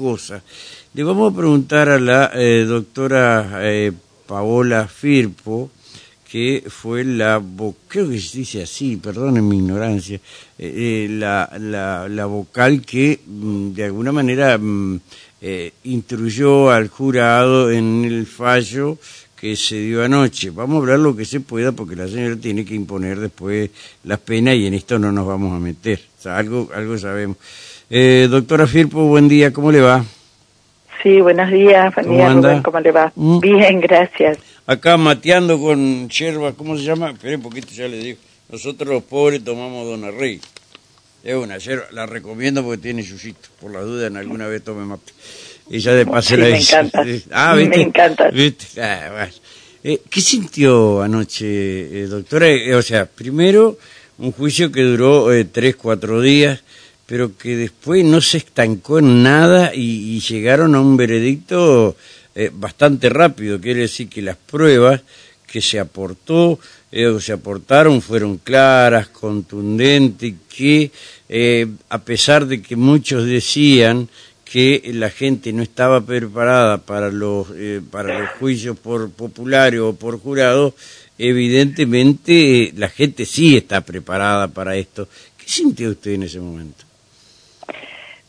cosas. Le vamos a preguntar a la eh, doctora eh, Paola Firpo, que fue la, creo que se dice así, perdonen mi ignorancia, eh, la, la, la, vocal que mm, de alguna manera mm, instruyó al jurado en el fallo que se dio anoche. Vamos a hablar lo que se pueda porque la señora tiene que imponer después las penas y en esto no nos vamos a meter. Algo, algo sabemos. Eh, doctora Firpo, buen día, ¿cómo le va? Sí, buenos días, buen ¿Cómo, anda? ¿cómo le va? ¿Mm? Bien, gracias. Acá mateando con yerba, ¿cómo se llama? Espere un poquito, ya le digo. Nosotros los pobres tomamos Dona Rey. Es una yerba, la recomiendo porque tiene yuyito. Por la duda, en alguna vez tome mate. Y ya de paso la Me encanta. Ah, ¿viste? Me encanta. Ah, eh, ¿Qué sintió anoche, eh, doctora? Eh, o sea, primero, un juicio que duró tres, cuatro días, pero que después no se estancó en nada y, llegaron a un veredicto bastante rápido. Quiere decir que las pruebas que se aportó o se aportaron fueron claras, contundentes, que a pesar de que muchos decían que la gente no estaba preparada para los, eh, para los juicios por populares o por jurados, evidentemente la gente sí está preparada para esto. ¿Qué sintió usted en ese momento?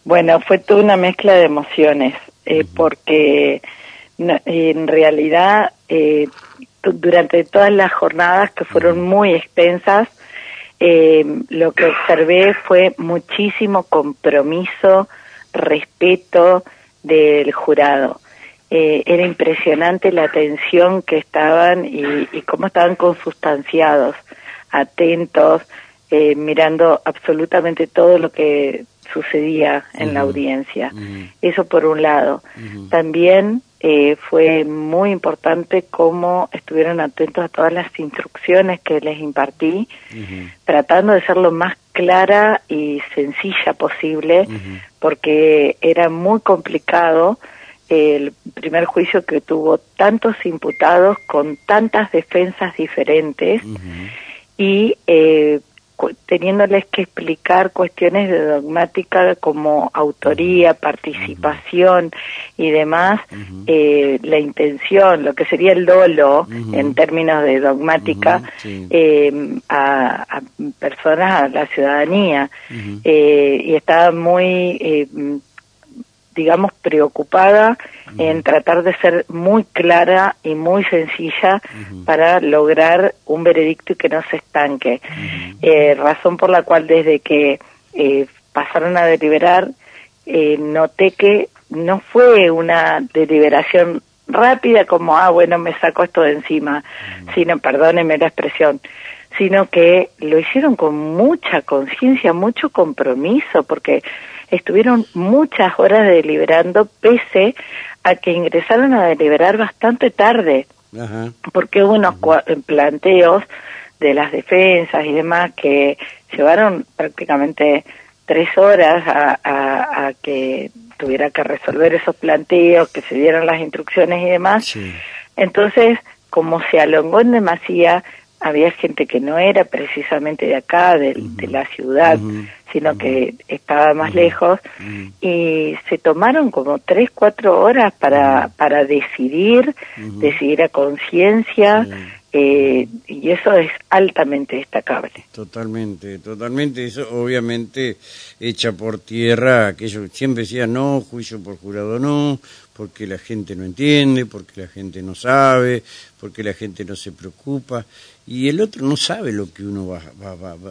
Bueno, fue toda una mezcla de emociones, eh, porque en realidad eh, durante todas las jornadas que fueron muy extensas, lo que observé fue muchísimo compromiso, respeto del jurado. Eh, era impresionante la atención que estaban y, cómo estaban consustanciados, atentos, eh, mirando absolutamente todo lo que sucedía en la audiencia. Eso por un lado. También eh, fue muy importante cómo estuvieron atentos a todas las instrucciones que les impartí, tratando de ser lo más clara y sencilla posible, porque era muy complicado el primer juicio que tuvo tantos imputados con tantas defensas diferentes y eh, teniéndoles que explicar cuestiones de dogmática como autoría, participación y demás, eh, la intención, lo que sería el dolo en términos de dogmática eh, a, personas, a la ciudadanía. Eh, y estaba muy, digamos, preocupada en tratar de ser muy clara y muy sencilla para lograr un veredicto y que no se estanque. Eh, razón por la cual desde que eh, pasaron a deliberar, eh, noté que no fue una deliberación rápida como, ah, bueno, me saco esto de encima, sino, perdóneme la expresión, sino que lo hicieron con mucha conciencia, mucho compromiso, porque estuvieron muchas horas deliberando pese a que ingresaron a deliberar bastante tarde, porque hubo unos planteos de las defensas y demás que llevaron prácticamente tres horas a, que tuviera que resolver esos planteos, que se dieran las instrucciones y demás. Entonces, como se alongó en demasía, había gente que no era precisamente de acá, de, la ciudad, sino que estaba más lejos, y se tomaron como tres, cuatro horas para, para decidir, decidir a conciencia, eh, y eso es altamente destacable. Totalmente, totalmente. Eso obviamente echa por tierra aquello siempre decía no, juicio por jurado no, porque la gente no entiende, porque la gente no sabe, porque la gente no se preocupa y el otro no sabe lo que uno va,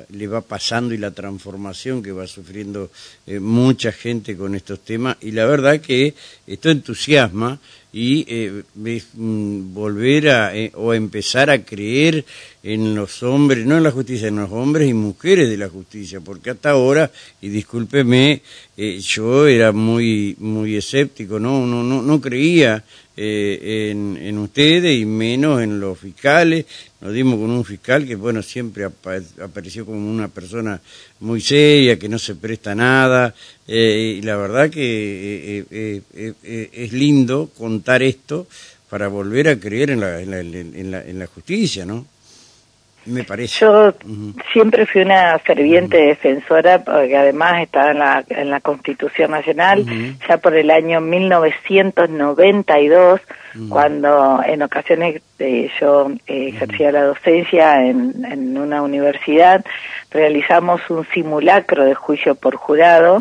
le va pasando y la transformación que va sufriendo eh, mucha gente con estos temas y la verdad que esto entusiasma y eh, mm, volver a eh, o empezar a creer en los hombres, no en la justicia, en los hombres y mujeres de la justicia, porque hasta ahora, y discúlpeme, eh, yo era muy muy escéptico, no no no, no creía en, en ustedes y menos en los fiscales. Nos dimos con un fiscal que, bueno, siempre apareció como una persona muy seria, que no se presta nada, y la verdad que es lindo contar esto para volver a creer en la, en la, en la, justicia, ¿no? Me parece. Yo siempre fui una ferviente defensora, porque además estaba en la, en la Constitución Nacional, ya por el año 1992, cuando en ocasiones eh, yo eh, ejercía la docencia en, en, una universidad, realizamos un simulacro de juicio por jurado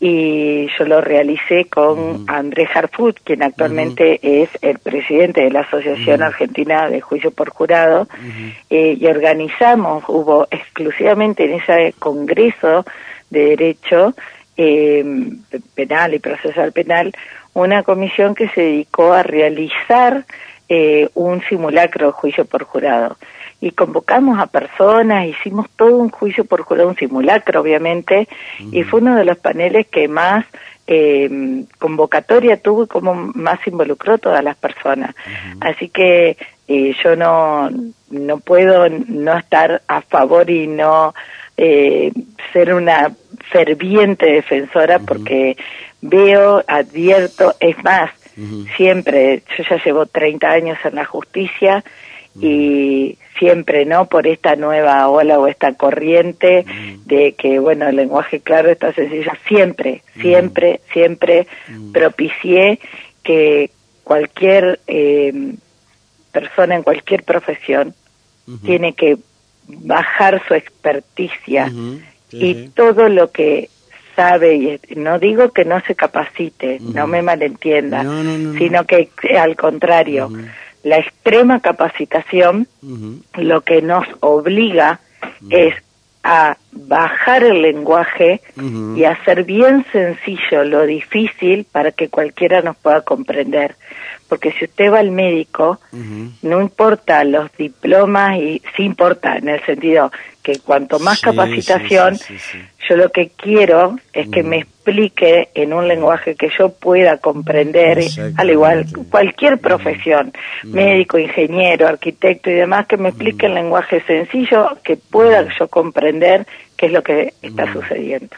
y yo lo realicé con Andrés Harfut, quien actualmente es el presidente de la Asociación Argentina de Juicio por Jurado, eh, y organizamos, hubo exclusivamente en ese congreso de Derecho Penal y Procesal Penal, una comisión que se dedicó a realizar eh, un simulacro de juicio por jurado. Y convocamos a personas, hicimos todo un juicio por jurado, un simulacro obviamente, y fue uno de los paneles que más eh, convocatoria tuvo y como más involucró todas las personas. Así que eh, yo no, no puedo no estar a favor y no eh, ser una ferviente defensora porque veo, advierto, es más, siempre, yo ya llevo 30 años en la justicia y siempre, ¿no? Por esta nueva ola o esta corriente de que, bueno, el lenguaje claro está sencillo, siempre, siempre, siempre propicié que cualquier eh, persona en cualquier profesión tiene que bajar su experticia y todo lo que sabe, y no digo que no se capacite, no me malentienda, sino que al contrario, la extrema capacitación lo que nos obliga es a bajar el lenguaje y hacer bien sencillo lo difícil para que cualquiera nos pueda comprender. Porque si usted va al médico, no importa los diplomas y sí importa en el sentido que cuanto más capacitación, yo lo que quiero es que me explique en un lenguaje que yo pueda comprender, al igual cualquier profesión, médico, ingeniero, arquitecto y demás, que me explique en lenguaje sencillo, que pueda yo comprender qué es lo que está sucediendo.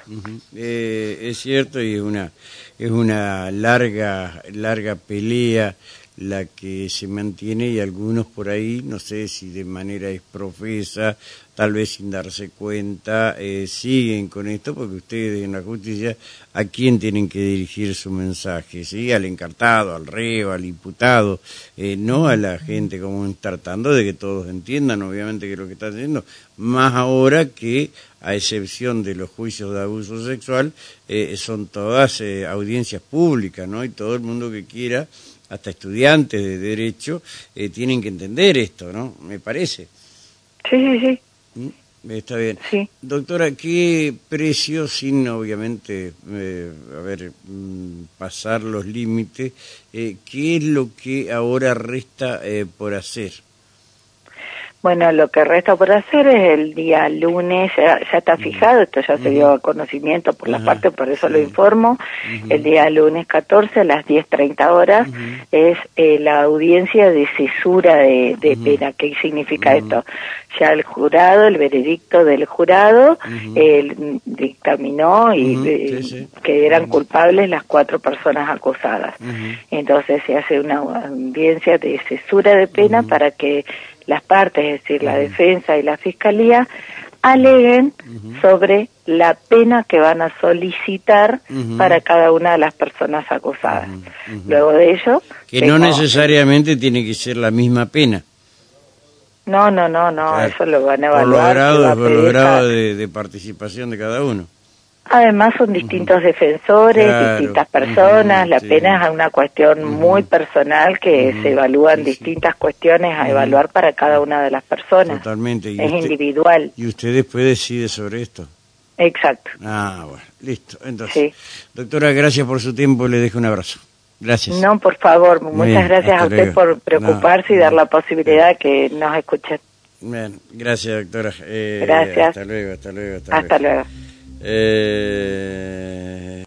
Eh, es cierto y es una, es una larga, larga pelea la que se mantiene y algunos por ahí, no sé si de manera exprofesa, tal vez sin darse cuenta, eh, siguen con esto porque ustedes en la justicia a quién tienen que dirigir su mensaje, ¿sí? Al encartado, al reo, al imputado, eh, no a la gente como tratando de que todos entiendan obviamente que lo que está haciendo, más ahora que a excepción de los juicios de abuso sexual, eh, son todas audiencias públicas, ¿no? Y todo el mundo que quiera hasta estudiantes de derecho, eh, tienen que entender esto, ¿no? Me parece. Sí, sí, sí. ¿Mm? Está bien. Sí. Doctora, ¿qué precio, sin obviamente, eh, a ver, mm, pasar los límites, eh, qué es lo que ahora resta por hacer? Bueno, lo que resta por hacer es el día lunes, ya, está fijado, esto ya se dio a conocimiento por la parte, por eso lo informo, el día lunes 14 a las 10.30 horas es eh, la audiencia de cesura de, pena. ¿Qué significa esto? Ya el jurado, el veredicto del jurado, dictaminó y eh, que eran culpables las cuatro personas acusadas. Entonces se hace una audiencia de cesura de pena para que las partes, es decir, la defensa y la fiscalía, aleguen sobre la pena que van a solicitar para cada una de las personas acusadas. Luego de ello... Que no necesariamente tiene que ser la misma pena. No, no, no, no, eso lo van a evaluar. Por lo grado, de participación de cada uno. Además son distintos defensores, distintas personas, la pena es una cuestión muy personal que se evalúan distintas cuestiones a evaluar para cada una de las personas. Totalmente. es individual. ¿Y usted después decide sobre esto? Exacto. Ah, bueno, listo. Entonces, doctora, gracias por su tiempo, le dejo un abrazo. Gracias. No, por favor, muchas gracias a usted por preocuparse y dar la posibilidad que nos escuchen. Bien, gracias, doctora. Eh, gracias. Hasta luego, hasta luego. Hasta, luego. Eh...